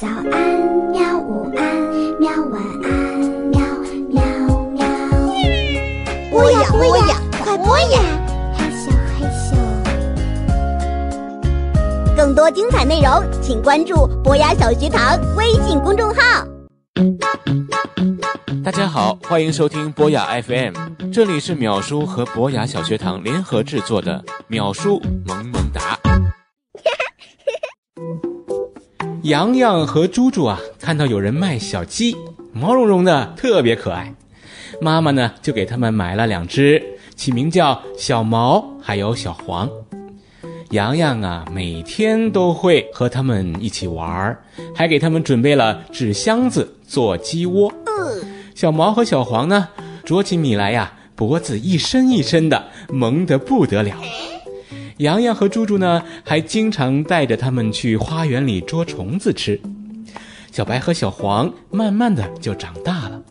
早安喵，午安喵，晚安喵喵喵。播呀播呀，快播呀！害羞害羞。更多精彩内容，请关注博雅小学堂微信公众号。大家好，欢迎收听博雅 FM，这里是淼叔和博雅小学堂联合制作的淼叔萌萌哒。洋洋和猪猪啊，看到有人卖小鸡，毛茸茸的，特别可爱。妈妈呢，就给他们买了两只，起名叫小毛还有小黄。洋洋啊，每天都会和他们一起玩儿，还给他们准备了纸箱子做鸡窝。小毛和小黄呢，啄起米来呀，脖子一伸一伸的，萌得不得了。洋洋和猪猪呢，还经常带着他们去花园里捉虫子吃。小白和小黄慢慢的就长大了。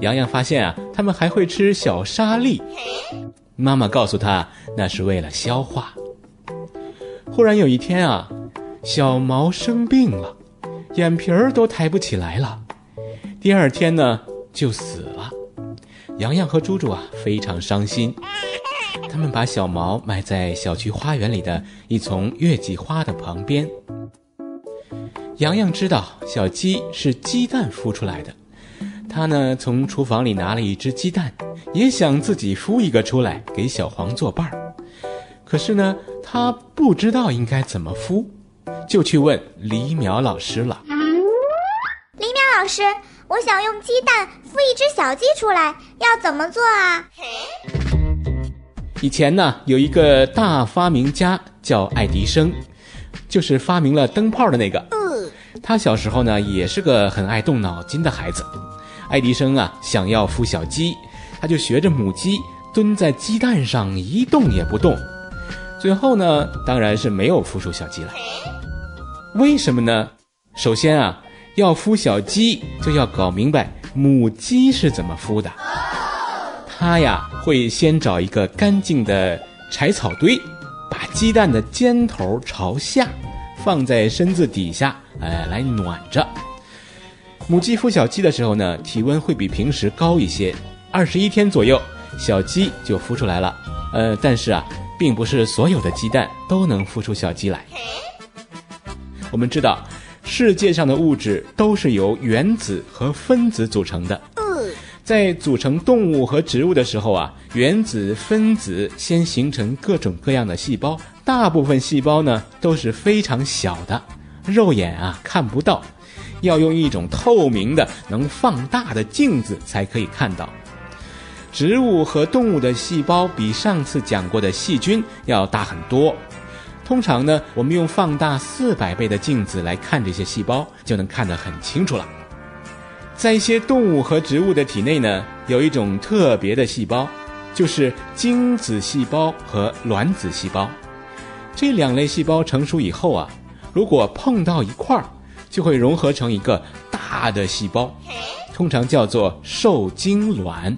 洋洋发现啊，他们还会吃小沙粒。妈妈告诉他，那是为了消化。忽然有一天啊，小毛生病了，眼皮儿都抬不起来了。第二天呢，就死了。洋洋和猪猪啊，非常伤心。他们把小毛埋在小区花园里的一丛月季花的旁边。洋洋知道小鸡是鸡蛋孵出来的，他呢从厨房里拿了一只鸡蛋，也想自己孵一个出来给小黄作伴儿。可是呢，他不知道应该怎么孵，就去问李淼老师了。李淼老师，我想用鸡蛋孵一只小鸡出来，要怎么做啊？以前呢，有一个大发明家叫爱迪生，就是发明了灯泡的那个。他小时候呢，也是个很爱动脑筋的孩子。爱迪生啊，想要孵小鸡，他就学着母鸡蹲在鸡蛋上一动也不动。最后呢，当然是没有孵出小鸡来。为什么呢？首先啊，要孵小鸡就要搞明白母鸡是怎么孵的。它呀会先找一个干净的柴草堆，把鸡蛋的尖头朝下，放在身子底下，哎，来暖着。母鸡孵小鸡的时候呢，体温会比平时高一些，二十一天左右，小鸡就孵出来了。呃，但是啊，并不是所有的鸡蛋都能孵出小鸡来。我们知道，世界上的物质都是由原子和分子组成的。在组成动物和植物的时候啊，原子、分子先形成各种各样的细胞，大部分细胞呢都是非常小的，肉眼啊看不到，要用一种透明的、能放大的镜子才可以看到。植物和动物的细胞比上次讲过的细菌要大很多，通常呢，我们用放大四百倍的镜子来看这些细胞，就能看得很清楚了。在一些动物和植物的体内呢，有一种特别的细胞，就是精子细胞和卵子细胞。这两类细胞成熟以后啊，如果碰到一块儿，就会融合成一个大的细胞，通常叫做受精卵。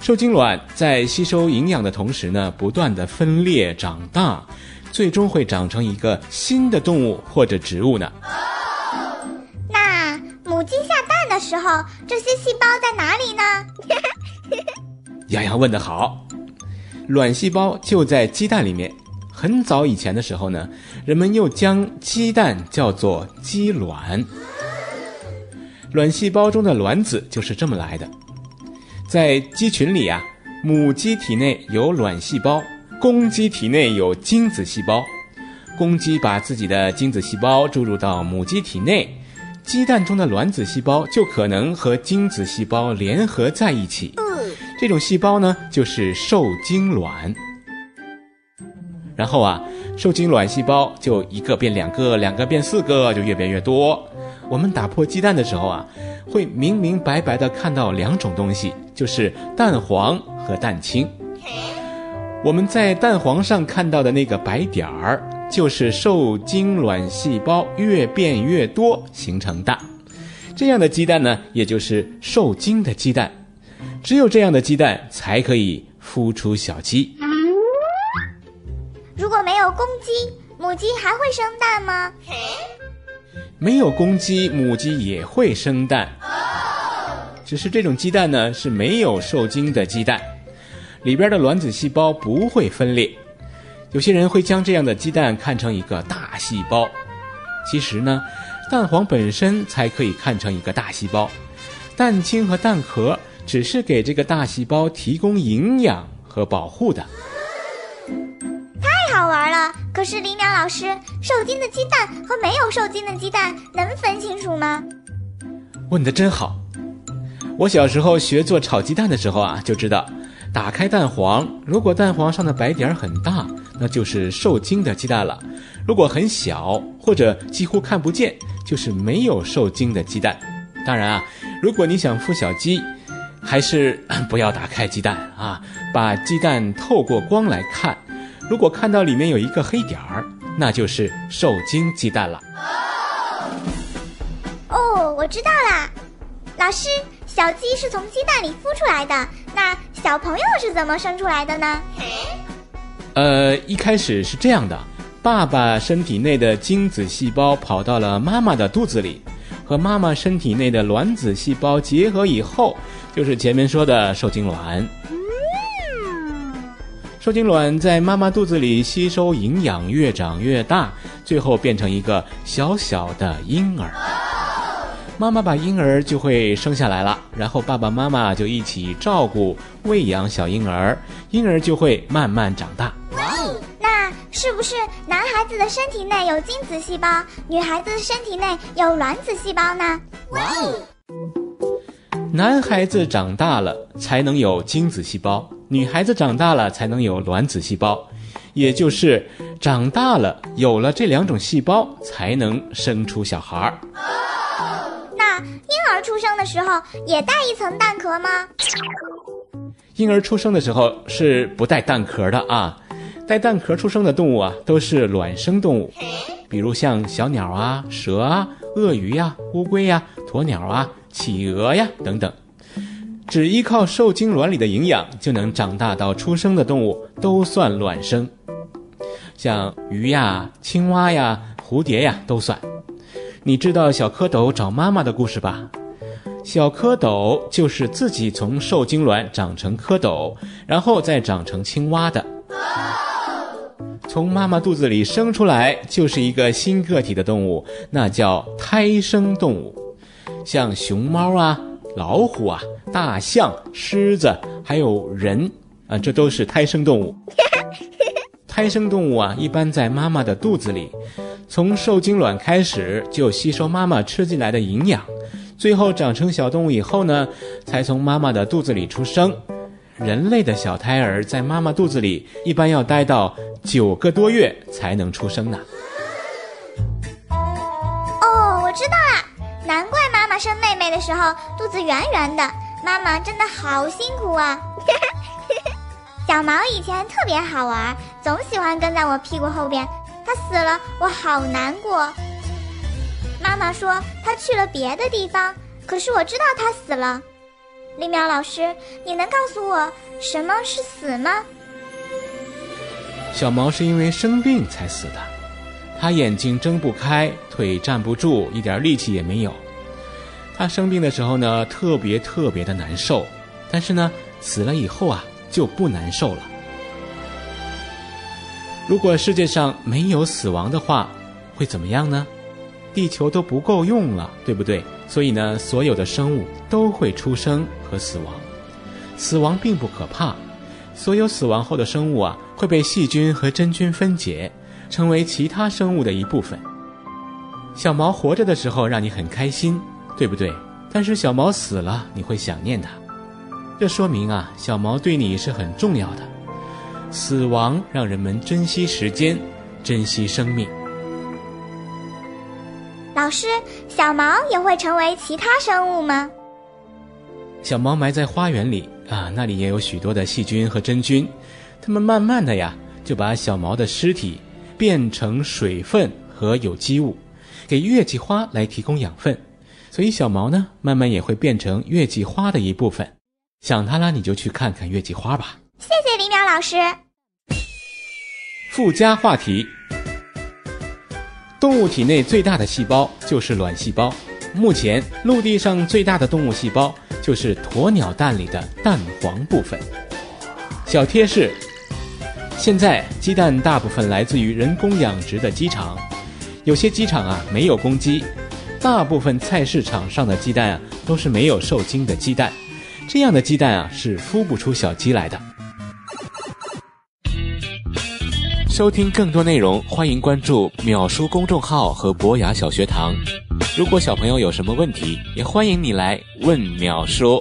受精卵在吸收营养的同时呢，不断的分裂长大，最终会长成一个新的动物或者植物呢。那母鸡下的时候，这些细胞在哪里呢？洋洋问得好，卵细胞就在鸡蛋里面。很早以前的时候呢，人们又将鸡蛋叫做鸡卵。卵细胞中的卵子就是这么来的。在鸡群里啊，母鸡体内有卵细胞，公鸡体内有精子细胞。公鸡把自己的精子细胞注入到母鸡体内，鸡蛋中的卵子细胞就可能和精子细胞联合在一起。这种细胞呢，就是受精卵。然后啊，受精卵细胞就一个变两个，两个变四个，就越变越多。我们打破鸡蛋的时候啊，会明明白白的看到两种东西，就是蛋黄和蛋清。我们在蛋黄上看到的那个白点儿，就是受精卵细胞越变越多形成的。这样的鸡蛋呢，也就是受精的鸡蛋。只有这样的鸡蛋才可以孵出小鸡。如果没有公鸡，母鸡还会生蛋吗？没有公鸡，母鸡也会生蛋，只是这种鸡蛋呢是没有受精的鸡蛋，里边的卵子细胞不会分裂。有些人会将这样的鸡蛋看成一个大细胞，其实呢，蛋黄本身才可以看成一个大细胞，蛋清和蛋壳只是给这个大细胞提供营养和保护的。太好玩了！可是林淼老师，受精的鸡蛋和没有受精的鸡蛋能分清楚吗？问的真好。我小时候学做炒鸡蛋的时候啊，就知道，打开蛋黄，如果蛋黄上的白点很大，那就是受精的鸡蛋了；如果很小或者几乎看不见，就是没有受精的鸡蛋。当然啊，如果你想孵小鸡，还是 不要打开鸡蛋啊，把鸡蛋透过光来看。如果看到里面有一个黑点儿，那就是受精鸡蛋了。哦，我知道啦。老师，小鸡是从鸡蛋里孵出来的，那小朋友是怎么生出来的呢？呃，一开始是这样的，爸爸身体内的精子细胞跑到了妈妈的肚子里，和妈妈身体内的卵子细胞结合以后，就是前面说的受精卵。受精卵在妈妈肚子里吸收营养，越长越大，最后变成一个小小的婴儿。妈妈把婴儿就会生下来了，然后爸爸妈妈就一起照顾、喂养小婴儿，婴儿就会慢慢长大。那是不是男孩子的身体内有精子细胞，女孩子身体内有卵子细胞呢？哇哦男孩子长大了才能有精子细胞，女孩子长大了才能有卵子细胞，也就是长大了有了这两种细胞才能生出小孩儿。婴儿出生的时候也带一层蛋壳吗？婴儿出生的时候是不带蛋壳的啊，带蛋壳出生的动物啊都是卵生动物，比如像小鸟啊、蛇啊、鳄鱼呀、乌龟呀、鸵鸟啊。企鹅呀，等等，只依靠受精卵里的营养就能长大到出生的动物都算卵生，像鱼呀、青蛙呀、蝴蝶呀都算。你知道小蝌蚪找妈妈的故事吧？小蝌蚪就是自己从受精卵长成蝌蚪，然后再长成青蛙的。从妈妈肚子里生出来就是一个新个体的动物，那叫胎生动物。像熊猫啊、老虎啊、大象、狮子，还有人啊，这都是胎生动物。胎生动物啊，一般在妈妈的肚子里，从受精卵开始就吸收妈妈吃进来的营养，最后长成小动物以后呢，才从妈妈的肚子里出生。人类的小胎儿在妈妈肚子里一般要待到九个多月才能出生呢。哦，我知道啦。难怪妈妈生妹妹的时候肚子圆圆的，妈妈真的好辛苦啊！小毛以前特别好玩，总喜欢跟在我屁股后边。他死了，我好难过。妈妈说他去了别的地方，可是我知道他死了。李淼老师，你能告诉我什么是死吗？小毛是因为生病才死的。他眼睛睁不开，腿站不住，一点力气也没有。他生病的时候呢，特别特别的难受。但是呢，死了以后啊，就不难受了。如果世界上没有死亡的话，会怎么样呢？地球都不够用了，对不对？所以呢，所有的生物都会出生和死亡。死亡并不可怕，所有死亡后的生物啊，会被细菌和真菌分解。成为其他生物的一部分。小毛活着的时候让你很开心，对不对？但是小毛死了，你会想念它。这说明啊，小毛对你是很重要的。死亡让人们珍惜时间，珍惜生命。老师，小毛也会成为其他生物吗？小毛埋在花园里啊，那里也有许多的细菌和真菌，它们慢慢的呀，就把小毛的尸体。变成水分和有机物，给月季花来提供养分，所以小毛呢，慢慢也会变成月季花的一部分。想它了，你就去看看月季花吧。谢谢李淼老师。附加话题：动物体内最大的细胞就是卵细胞。目前，陆地上最大的动物细胞就是鸵鸟蛋里的蛋黄部分。小贴士：现在鸡蛋大部分来自于人工养殖的鸡场，有些鸡场啊没有公鸡，大部分菜市场上的鸡蛋啊都是没有受精的鸡蛋，这样的鸡蛋啊是孵不出小鸡来的。收听更多内容欢迎关注秒叔公众号和博雅小学堂。如果小朋友有什么问题也欢迎你来问秒叔。